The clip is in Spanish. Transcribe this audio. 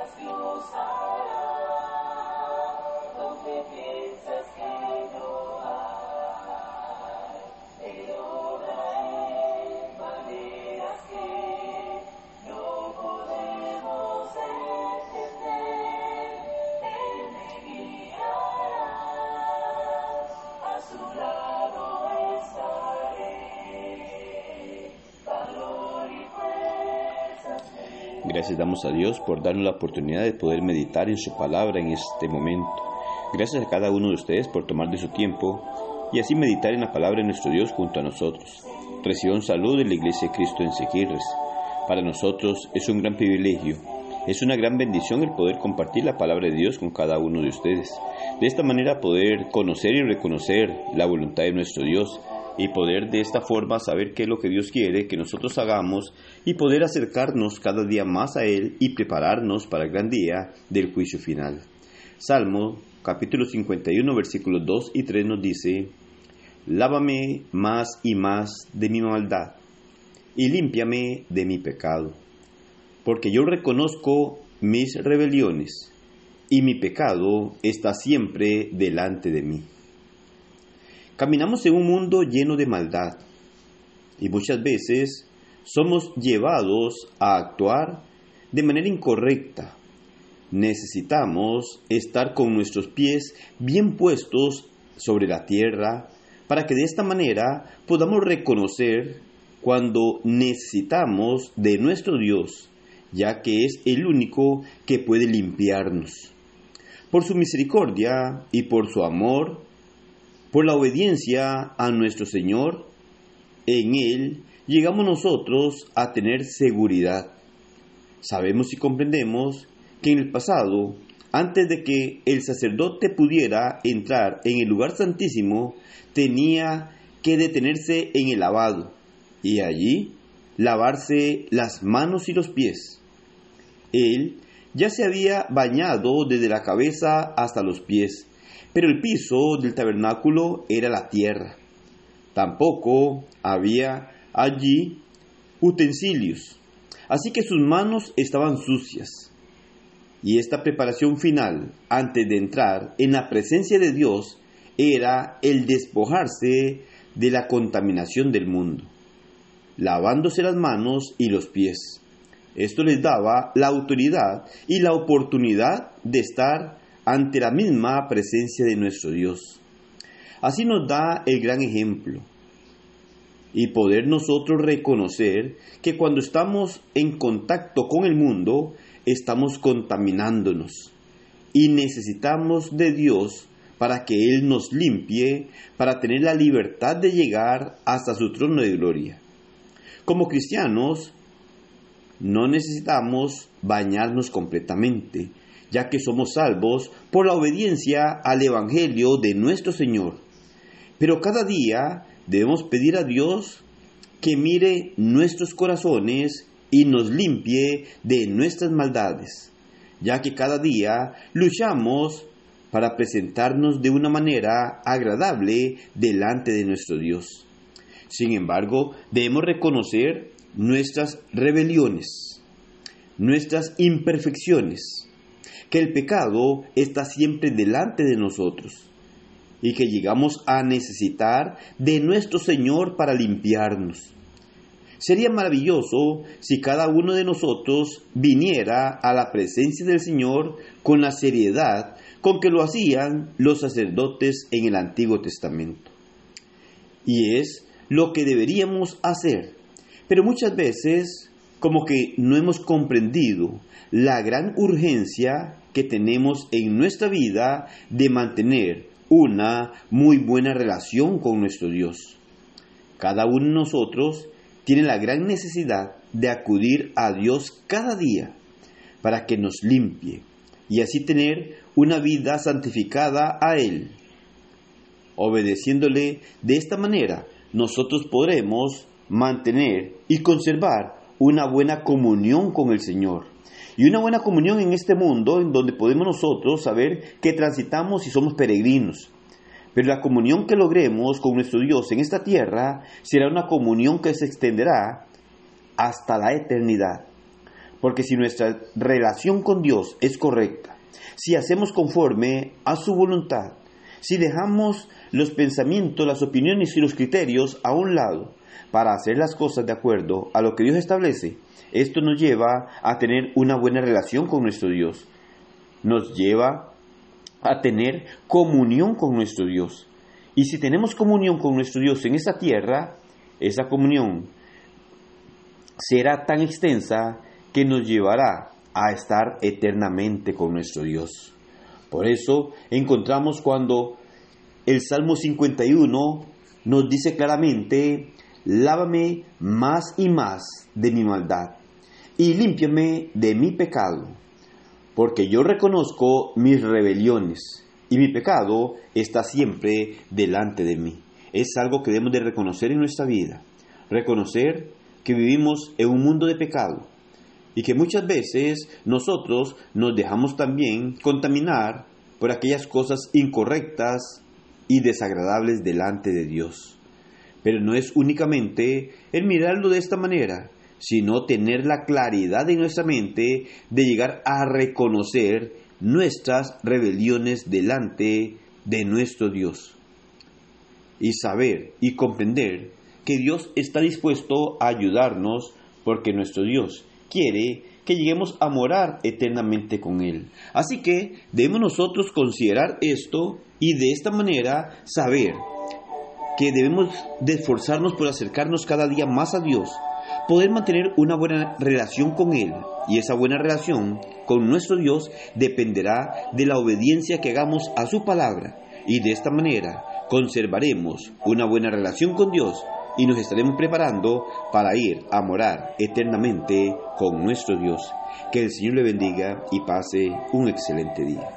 of your Gracias damos a Dios por darnos la oportunidad de poder meditar en su palabra en este momento. Gracias a cada uno de ustedes por tomar de su tiempo y así meditar en la palabra de nuestro Dios junto a nosotros. Reciban salud de la Iglesia de Cristo en Sequirres. Para nosotros es un gran privilegio, es una gran bendición el poder compartir la palabra de Dios con cada uno de ustedes. De esta manera poder conocer y reconocer la voluntad de nuestro Dios y poder de esta forma saber qué es lo que Dios quiere que nosotros hagamos y poder acercarnos cada día más a Él y prepararnos para el gran día del juicio final. Salmo capítulo 51 versículos 2 y 3 nos dice, Lávame más y más de mi maldad y límpiame de mi pecado, porque yo reconozco mis rebeliones y mi pecado está siempre delante de mí. Caminamos en un mundo lleno de maldad y muchas veces somos llevados a actuar de manera incorrecta. Necesitamos estar con nuestros pies bien puestos sobre la tierra para que de esta manera podamos reconocer cuando necesitamos de nuestro Dios, ya que es el único que puede limpiarnos. Por su misericordia y por su amor, por la obediencia a nuestro Señor, en Él llegamos nosotros a tener seguridad. Sabemos y comprendemos que en el pasado, antes de que el sacerdote pudiera entrar en el lugar santísimo, tenía que detenerse en el lavado y allí lavarse las manos y los pies. Él ya se había bañado desde la cabeza hasta los pies pero el piso del tabernáculo era la tierra. Tampoco había allí utensilios, así que sus manos estaban sucias. Y esta preparación final, antes de entrar en la presencia de Dios, era el despojarse de la contaminación del mundo, lavándose las manos y los pies. Esto les daba la autoridad y la oportunidad de estar ante la misma presencia de nuestro Dios. Así nos da el gran ejemplo y poder nosotros reconocer que cuando estamos en contacto con el mundo, estamos contaminándonos y necesitamos de Dios para que Él nos limpie, para tener la libertad de llegar hasta su trono de gloria. Como cristianos, no necesitamos bañarnos completamente, ya que somos salvos por la obediencia al Evangelio de nuestro Señor. Pero cada día debemos pedir a Dios que mire nuestros corazones y nos limpie de nuestras maldades, ya que cada día luchamos para presentarnos de una manera agradable delante de nuestro Dios. Sin embargo, debemos reconocer nuestras rebeliones, nuestras imperfecciones, que el pecado está siempre delante de nosotros y que llegamos a necesitar de nuestro Señor para limpiarnos. Sería maravilloso si cada uno de nosotros viniera a la presencia del Señor con la seriedad con que lo hacían los sacerdotes en el Antiguo Testamento. Y es lo que deberíamos hacer. Pero muchas veces como que no hemos comprendido la gran urgencia que tenemos en nuestra vida de mantener una muy buena relación con nuestro Dios. Cada uno de nosotros tiene la gran necesidad de acudir a Dios cada día para que nos limpie y así tener una vida santificada a Él. Obedeciéndole de esta manera, nosotros podremos mantener y conservar una buena comunión con el Señor y una buena comunión en este mundo en donde podemos nosotros saber que transitamos y somos peregrinos. Pero la comunión que logremos con nuestro Dios en esta tierra será una comunión que se extenderá hasta la eternidad. Porque si nuestra relación con Dios es correcta, si hacemos conforme a su voluntad, si dejamos los pensamientos, las opiniones y los criterios a un lado para hacer las cosas de acuerdo a lo que Dios establece, esto nos lleva a tener una buena relación con nuestro Dios. Nos lleva a tener comunión con nuestro Dios. Y si tenemos comunión con nuestro Dios en esta tierra, esa comunión será tan extensa que nos llevará a estar eternamente con nuestro Dios. Por eso encontramos cuando el Salmo 51 nos dice claramente, lávame más y más de mi maldad y límpiame de mi pecado, porque yo reconozco mis rebeliones y mi pecado está siempre delante de mí. Es algo que debemos de reconocer en nuestra vida, reconocer que vivimos en un mundo de pecado y que muchas veces nosotros nos dejamos también contaminar por aquellas cosas incorrectas y desagradables delante de Dios. Pero no es únicamente el mirarlo de esta manera, sino tener la claridad en nuestra mente de llegar a reconocer nuestras rebeliones delante de nuestro Dios. Y saber y comprender que Dios está dispuesto a ayudarnos porque nuestro Dios quiere que lleguemos a morar eternamente con Él. Así que debemos nosotros considerar esto y de esta manera saber que debemos de esforzarnos por acercarnos cada día más a Dios, poder mantener una buena relación con Él y esa buena relación con nuestro Dios dependerá de la obediencia que hagamos a su palabra y de esta manera conservaremos una buena relación con Dios y nos estaremos preparando para ir a morar eternamente con nuestro Dios. Que el Señor le bendiga y pase un excelente día.